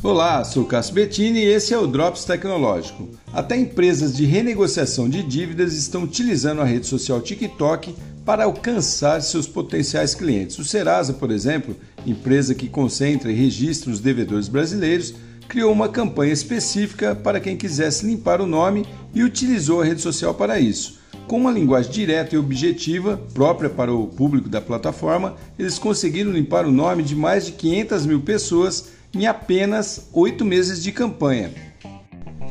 Olá, sou Cássio Bettini e esse é o Drops Tecnológico. Até empresas de renegociação de dívidas estão utilizando a rede social TikTok para alcançar seus potenciais clientes. O Serasa, por exemplo, empresa que concentra e registra os devedores brasileiros, criou uma campanha específica para quem quisesse limpar o nome e utilizou a rede social para isso. Com uma linguagem direta e objetiva, própria para o público da plataforma, eles conseguiram limpar o nome de mais de 500 mil pessoas em apenas oito meses de campanha.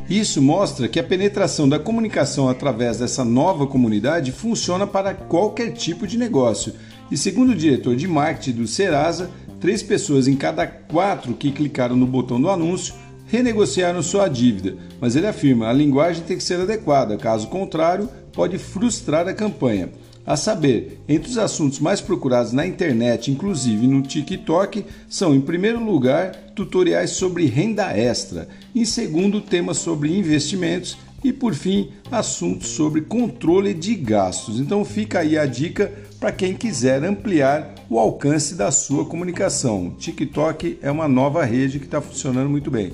Isso mostra que a penetração da comunicação através dessa nova comunidade funciona para qualquer tipo de negócio. E segundo o diretor de marketing do Serasa, três pessoas em cada quatro que clicaram no botão do anúncio renegociaram sua dívida, mas ele afirma a linguagem tem que ser adequada, caso contrário, pode frustrar a campanha. A saber, entre os assuntos mais procurados na internet, inclusive no TikTok, são, em primeiro lugar, tutoriais sobre renda extra, em segundo, temas sobre investimentos e, por fim, assuntos sobre controle de gastos. Então, fica aí a dica para quem quiser ampliar o alcance da sua comunicação. TikTok é uma nova rede que está funcionando muito bem.